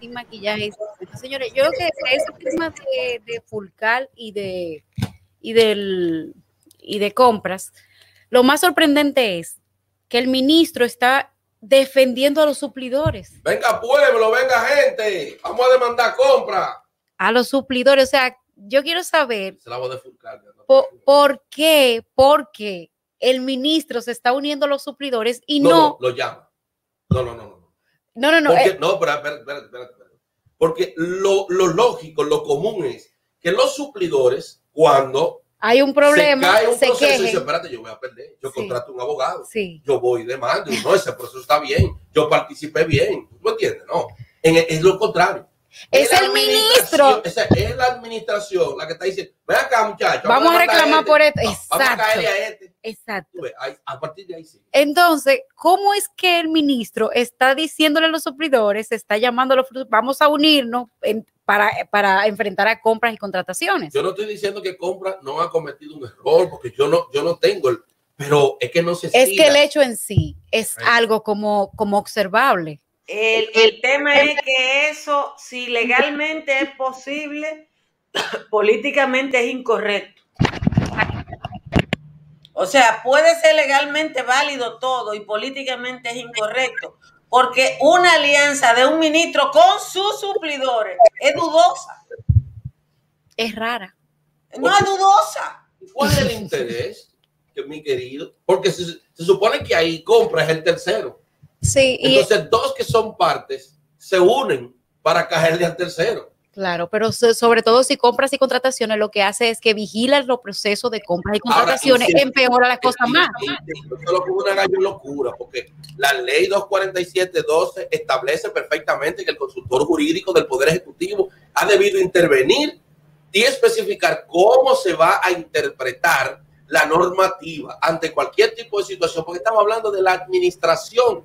Sin maquillaje. Señores, yo creo que ese tema de, de Fulcal y de, y, del, y de compras, lo más sorprendente es que el ministro está defendiendo a los suplidores. Venga pueblo, venga gente, vamos a demandar compra. A los suplidores, o sea, yo quiero saber Se la voy a defulcar, no por, por qué, por qué el ministro se está uniendo a los suplidores y no... no lo llama. No, no, no, no. No, no, no. Porque, eh, no, pero espérate, espérate, espérate. Porque lo, lo lógico, lo común es que los suplidores, cuando hay un problema, se cae un se proceso y quejen. dice, espérate, yo voy a perder. Yo Sí. contrato un abogado. Sí. Yo voy de mando. No, ese proceso está bien. Yo participé bien. ¿Tú entiendes? No. En, es lo contrario. Es el ministro. Es la administración la que está diciendo, ven acá, muchachos. Vamos a reclamar este. por esto. No, Vamos a Exacto. caerle a este. Exacto. Tú ves, ahí- a partir de ahí sí. Entonces, ¿cómo es que el ministro está diciéndole a los suplidores, está llamando a los vamos a unirnos en- para, para enfrentar a compras y contrataciones? Yo no estoy diciendo que compra no ha cometido un error, porque yo no, yo no tengo el, pero es que no se Es que el hecho en sí es Right. algo como, como observable. El, el tema es que eso, si legalmente es posible, políticamente es incorrecto. O sea, puede ser legalmente válido todo y políticamente es incorrecto, porque una alianza de un ministro con sus suplidores es dudosa. Es rara. No es dudosa. ¿Cuál es el interés, que mi querido? Porque se, se supone que ahí compra es el tercero. Sí, y Entonces, dos que son partes se unen para caerle al tercero. claro, pero so- sobre todo si compras y contrataciones, lo que hace es que vigila los procesos de compras y contrataciones, empeora las cosas más. y- y Esto lo es una gallo locura, porque la ley 247.12 establece perfectamente que el consultor jurídico del Poder Ejecutivo ha debido intervenir y especificar cómo se va a interpretar la normativa ante cualquier tipo de situación, porque estamos hablando de la administración.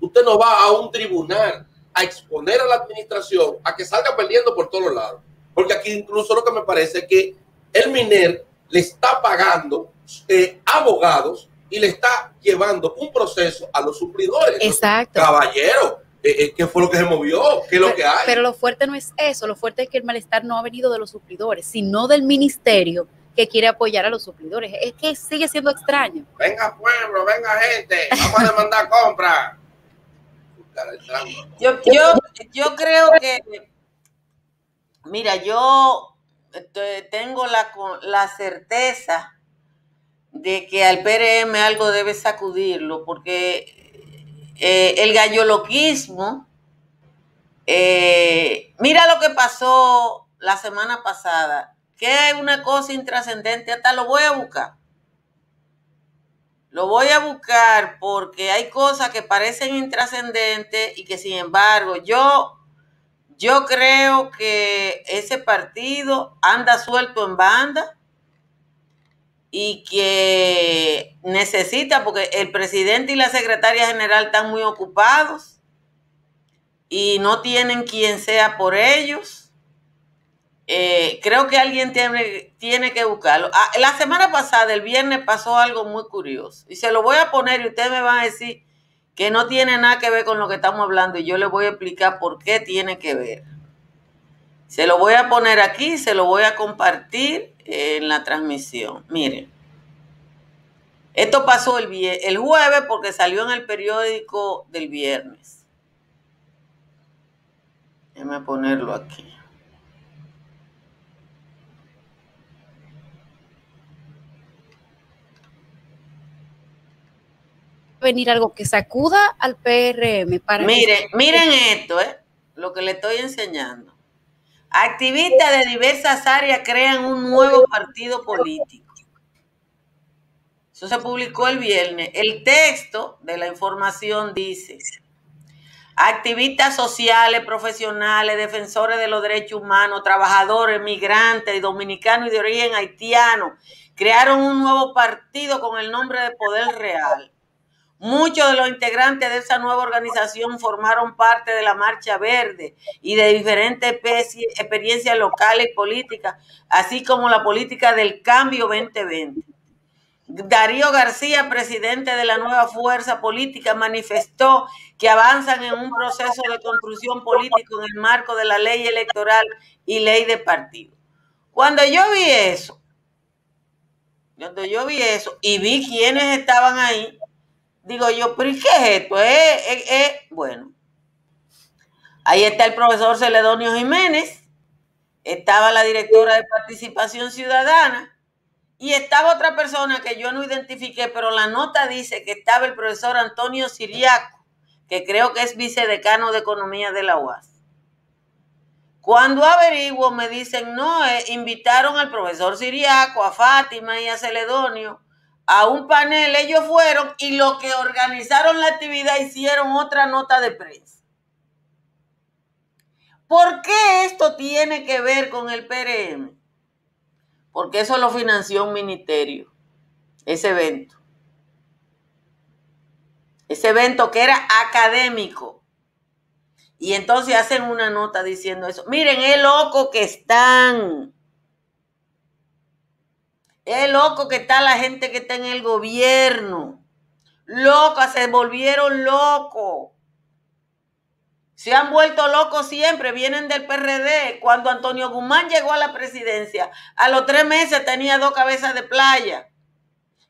Usted no va a un tribunal a exponer a la administración a que salga perdiendo por todos lados. Porque aquí incluso lo que me parece es que el MINER le está pagando eh, abogados y le está llevando un proceso a los suplidores. Exacto. Caballero, eh, eh, ¿qué fue lo que se movió? ¿Qué es lo que hay? Pero lo fuerte no es eso, lo fuerte es que el malestar no ha venido de los suplidores, sino del ministerio que quiere apoyar a los suplidores. Es que sigue siendo extraño. Venga pueblo, venga gente, vamos a demandar compra. Yo, yo, yo creo que, mira, yo este, tengo la, la certeza de que al PRM algo debe sacudirlo, porque eh, el galloloquismo, eh, mira lo que pasó la semana pasada, que hay una cosa intrascendente, hasta lo voy a buscar. Lo voy a buscar porque hay cosas que parecen intrascendentes y que sin embargo yo, yo creo que ese partido anda suelto en banda y que necesita, porque el presidente y la secretaria general están muy ocupados y no tienen quien sea por ellos. Eh, creo que alguien tiene, tiene que buscarlo. Ah, la semana pasada, el viernes, pasó algo muy curioso. Y se lo voy a poner y ustedes me van a decir que no tiene nada que ver con lo que estamos hablando y yo les voy a explicar por qué tiene que ver. Se lo voy a poner aquí, se lo voy a compartir en la transmisión. Miren. Esto pasó el, el jueves porque salió en el periódico del viernes. Déjame ponerlo aquí. Venir algo que sacuda al PRM para que- Miren, miren esto, ¿eh? lo que le estoy enseñando. Activistas de diversas áreas crean un nuevo partido político. Eso se publicó el viernes. El texto de la información dice, activistas sociales, profesionales, defensores de los derechos humanos, trabajadores, migrantes, dominicanos y de origen haitiano, crearon un nuevo partido con el nombre de Poder Real. Muchos de los integrantes de esa nueva organización formaron parte de la Marcha Verde y de diferentes experiencias locales y políticas, así como la política del cambio 2020. Darío García, presidente de la nueva fuerza política, manifestó que avanzan en un proceso de construcción político en el marco de la ley electoral y ley de partido. Cuando yo vi eso, cuando yo vi eso y vi quiénes estaban ahí, Digo yo, pero ¿y qué es esto? bueno, ahí está el profesor Celedonio Jiménez, estaba la directora de participación ciudadana y estaba otra persona que yo no identifiqué, pero la nota dice que estaba el profesor Antonio Siriaco, que creo que es vicedecano de Economía de la UAS. Cuando averiguo me dicen, no, eh, invitaron al profesor Siriaco, a Fátima y a Celedonio a un panel, ellos fueron y lo que organizaron la actividad hicieron otra nota de prensa. ¿Por qué esto tiene que ver con el PRM? Porque eso lo financió un ministerio, ese evento. Ese evento que era académico. Y entonces hacen una nota diciendo eso. Miren, es loco que están. Es loco que está la gente que está en el gobierno. Locas, se volvieron locos. Se han vuelto locos siempre, vienen del PRD. Cuando Antonio Guzmán llegó a la presidencia, a los tres meses tenía dos cabezas de playa.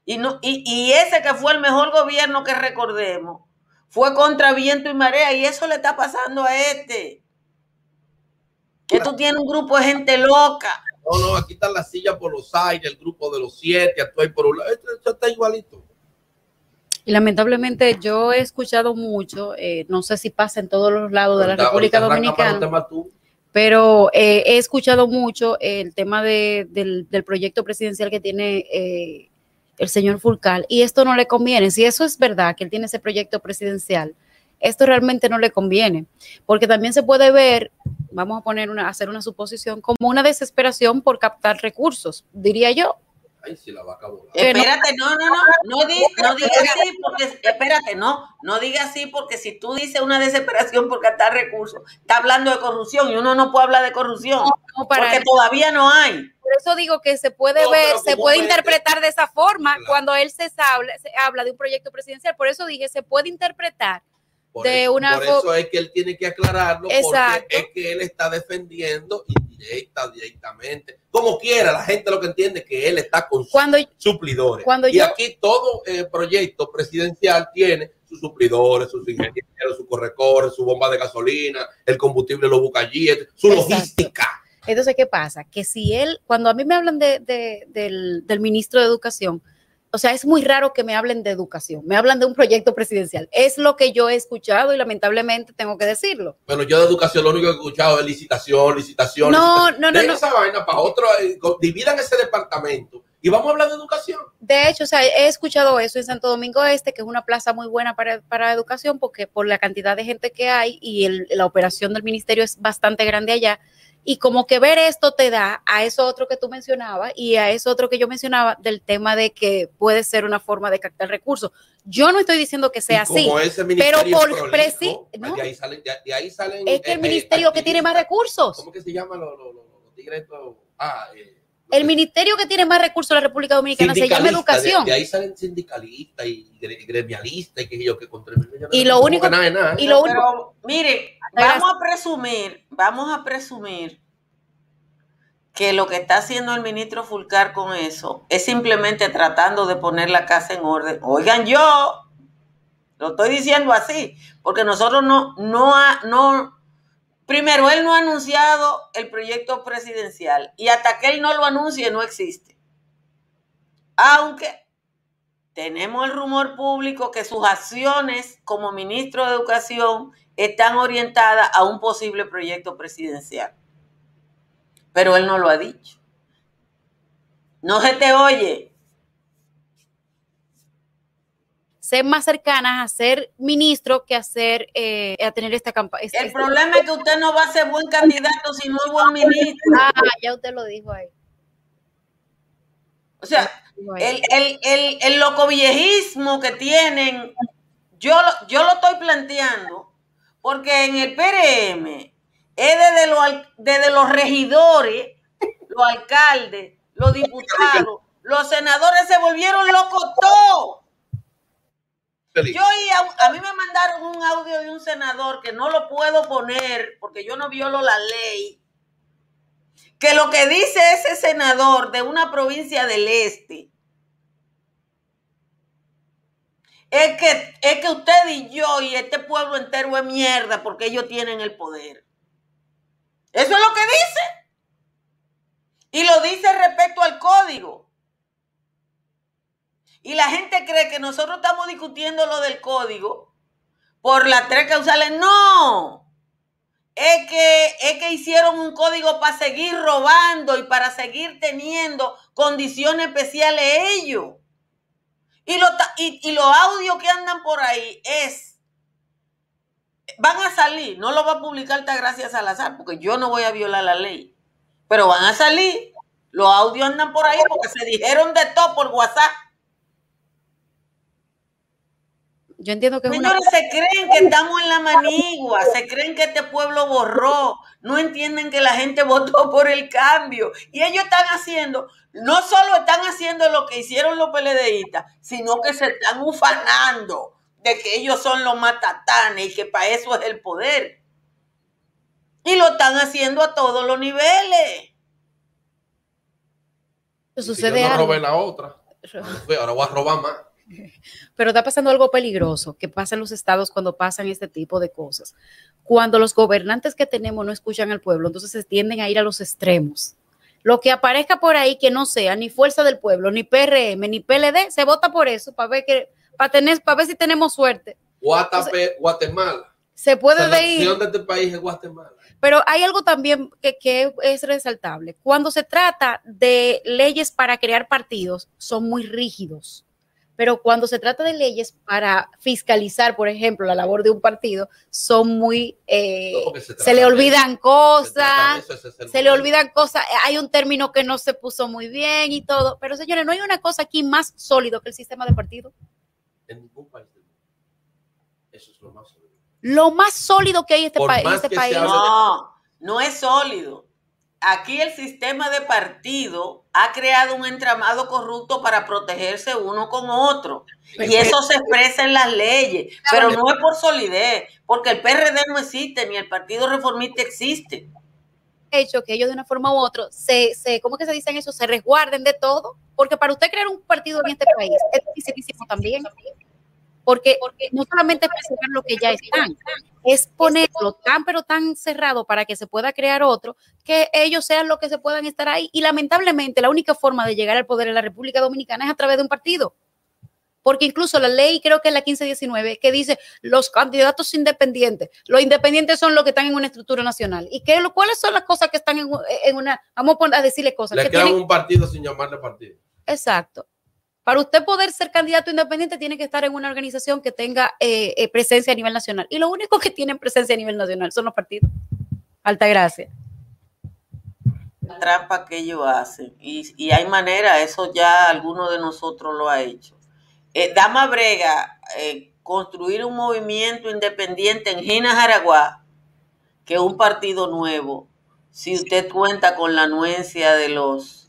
Y, no, y, ese que fue el mejor gobierno que recordemos, fue contra viento y marea. Y eso le está pasando a este. Que tú tienes un grupo de gente loca. No, no, aquí está la silla por los aires, el grupo de los siete, estoy por un lado. Esto, está igualito. Y lamentablemente yo he escuchado mucho, eh, no sé si pasa en todos los lados de la República Dominicana, pero eh, he escuchado mucho el tema del, proyecto presidencial que tiene eh, el señor Fulcal y esto no le conviene. Si eso es verdad, que él tiene ese proyecto presidencial, esto realmente no le conviene, porque también se puede ver, vamos a poner una, hacer una suposición, como una desesperación por captar recursos, diría yo. Ay, si la vaca Espérate, no, no, no, no, digas así, porque, espérate, no, no digas así, porque si tú dices una desesperación por captar recursos, está hablando de corrupción y uno no puede hablar de corrupción, porque todavía no hay. Por eso digo que se puede ver, se puede interpretar de esa forma cuando él se habla, se habla de un proyecto presidencial, por eso dije, se puede interpretar por de eso, una por eso es que él tiene que aclararlo, porque es que él está defendiendo indirecta, directamente, como quiera, la gente lo que entiende es que él está con cuando, suplidores. Cuando y aquí todo el proyecto presidencial tiene sus suplidores, sus ingenieros, su correcorre, su bomba de gasolina, el combustible lo busca allí, su logística. Entonces, ¿qué pasa? Que si él, cuando a mí me hablan de, del, del ministro de Educación, o sea, es muy raro que me hablen de educación, me hablan de un proyecto presidencial. Es lo que yo he escuchado y lamentablemente tengo que decirlo. Bueno, yo de educación lo único que he escuchado es licitación, licitación. No, no, no. esa vaina para otro, eh, dividan ese departamento y vamos a hablar de educación. De hecho, o sea, he escuchado eso en Santo Domingo Este, que es una plaza muy buena para, para educación porque por la cantidad de gente que hay y la operación del ministerio es bastante grande allá y como que ver esto te da a eso otro que tú mencionabas y a eso otro que yo mencionaba del tema de que puede ser una forma de captar recursos. Yo no estoy diciendo que sea así, pero por preciso, ¿no? de, ahí salen, de, ahí salen, es que el eh, ministerio que tiene más recursos. ¿Cómo que se llama los, los tigres? Ah, eh, el ministerio que tiene más recursos en la República Dominicana se llama educación. De, ahí salen sindicalistas y gremialistas y que yo que contra Y lo único, y lo único, mire, vamos a presumir, vamos a presumir que lo que está haciendo el ministro Fulcar con eso es simplemente tratando de poner la casa en orden. Oigan, yo lo estoy diciendo así, porque nosotros no, no, no, primero, él no ha anunciado el proyecto presidencial y hasta que él no lo anuncie no existe. Aunque tenemos el rumor público que sus acciones como ministro de Educación están orientadas a un posible proyecto presidencial. Pero él no lo ha dicho. No se te oye. Ser más cercanas a ser ministro que a ser eh, a tener esta campaña. El problema es que usted no va a ser buen candidato si no es buen ministro. Ah, ya usted lo dijo ahí. O sea, el, el, el, el locoviejismo que tienen, yo, lo- yo lo estoy planteando porque en el PRM es desde, al- desde los regidores, los alcaldes, los diputados, los senadores se volvieron locos todos. Yo oí a, a mí me mandaron un audio de un senador que no lo puedo poner porque yo no violo la ley. Que lo que dice ese senador de una provincia del este es que, es que usted y yo y este pueblo entero es mierda porque ellos tienen el poder. Eso es lo que dice. Y lo dice respecto al código. Y la gente cree que nosotros estamos discutiendo lo del código por las tres causales. No. Es que, es que hicieron un código para seguir robando y para seguir teniendo condiciones especiales ellos. Y, lo, y, los audios que andan por ahí es, van a salir, no lo va a publicar Altagracia Salazar, porque yo no voy a violar la ley, pero van a salir, los audios andan por ahí porque se dijeron de todo por WhatsApp. Yo entiendo que es una Señores, se creen que estamos en la manigua, se creen que este pueblo borró, no entienden que la gente votó por el cambio. Y ellos están haciendo, no solo están haciendo lo que hicieron los PLDistas, sino que se están ufanando de que ellos son los matatanes y que para eso es el poder. Y lo están haciendo a todos los niveles. Si sucede yo no algo. robé la otra, ahora voy a robar más. Pero está pasando algo peligroso que pasa en los estados cuando pasan este tipo de cosas. Cuando los gobernantes que tenemos no escuchan al pueblo, entonces se tienden a ir a los extremos. Lo que aparezca por ahí que no sea ni Fuerza del Pueblo, ni PRM, ni PLD, se vota por eso para ver que para tener para ver si tenemos suerte. Guatape, Guatemala. Se puede O sea, ir, de este país es Guatemala. pero hay algo también que, que es resaltable. Cuando se trata de leyes para crear partidos, son muy rígidos. Pero cuando se trata de leyes para fiscalizar, por ejemplo, la labor de un partido, son muy... eh, No, se le olvidan Se cosas, eso, se le momento. olvidan cosas. Hay un término que no se puso muy bien y todo. Pero señores, no hay una cosa aquí más sólido que el sistema de partido. En ningún país del mundo. Eso es lo más sólido. Lo más sólido que hay en este, Por pa- este país. No, no es sólido. Aquí el sistema de partido ha creado un entramado corrupto para protegerse uno con otro. Y eso se expresa en las leyes, pero no es por solidez, porque el PRD no existe, ni el Partido Reformista existe. hecho que ellos de una forma u otra se, se ¿cómo que se dicen eso? Se resguarden de todo, porque para usted crear un partido en este país es dificilísimo también, porque, porque no solamente es preservar lo que ya están, es ponerlo tan pero tan cerrado para que se pueda crear otro, que ellos sean los que se puedan estar ahí. Y lamentablemente la única forma de llegar al poder en la República Dominicana es a través de un partido. Porque incluso la ley, creo que es la 1519, que dice los candidatos independientes. Los independientes son los que están en una estructura nacional. ¿Y qué, lo- cuáles son las cosas que están en, en una... Vamos a, poner- a decirle cosas. Le que crean tienen- un partido sin llamarle partido. Exacto. Para usted poder ser candidato independiente tiene que estar en una organización que tenga eh, eh, presencia a nivel nacional. Y lo único que tienen presencia a nivel nacional son los partidos. Alta gracia. La trampa que ellos hacen. Y, hay manera, eso ya alguno de nosotros lo ha hecho. Eh, Dama Brega, eh, construir un movimiento independiente en Gina Jaraguá, que es un partido nuevo, si usted cuenta con la anuencia de los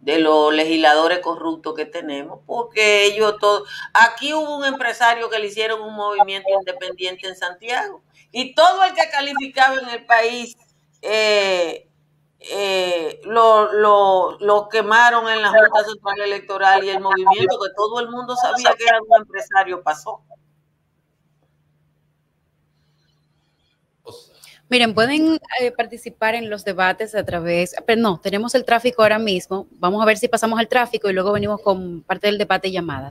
de los legisladores corruptos que tenemos, porque ellos todos, aquí hubo un empresario que le hicieron un movimiento independiente en Santiago, y todo el que calificaba en el país eh, eh, lo, lo, lo quemaron en la Junta Central Electoral y el movimiento que todo el mundo sabía que era un empresario pasó. O sea, Miren, pueden eh, participar en los debates a través, pero no, tenemos el tráfico ahora mismo. Vamos a ver si pasamos al tráfico y luego venimos con parte del debate y llamada.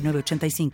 906985.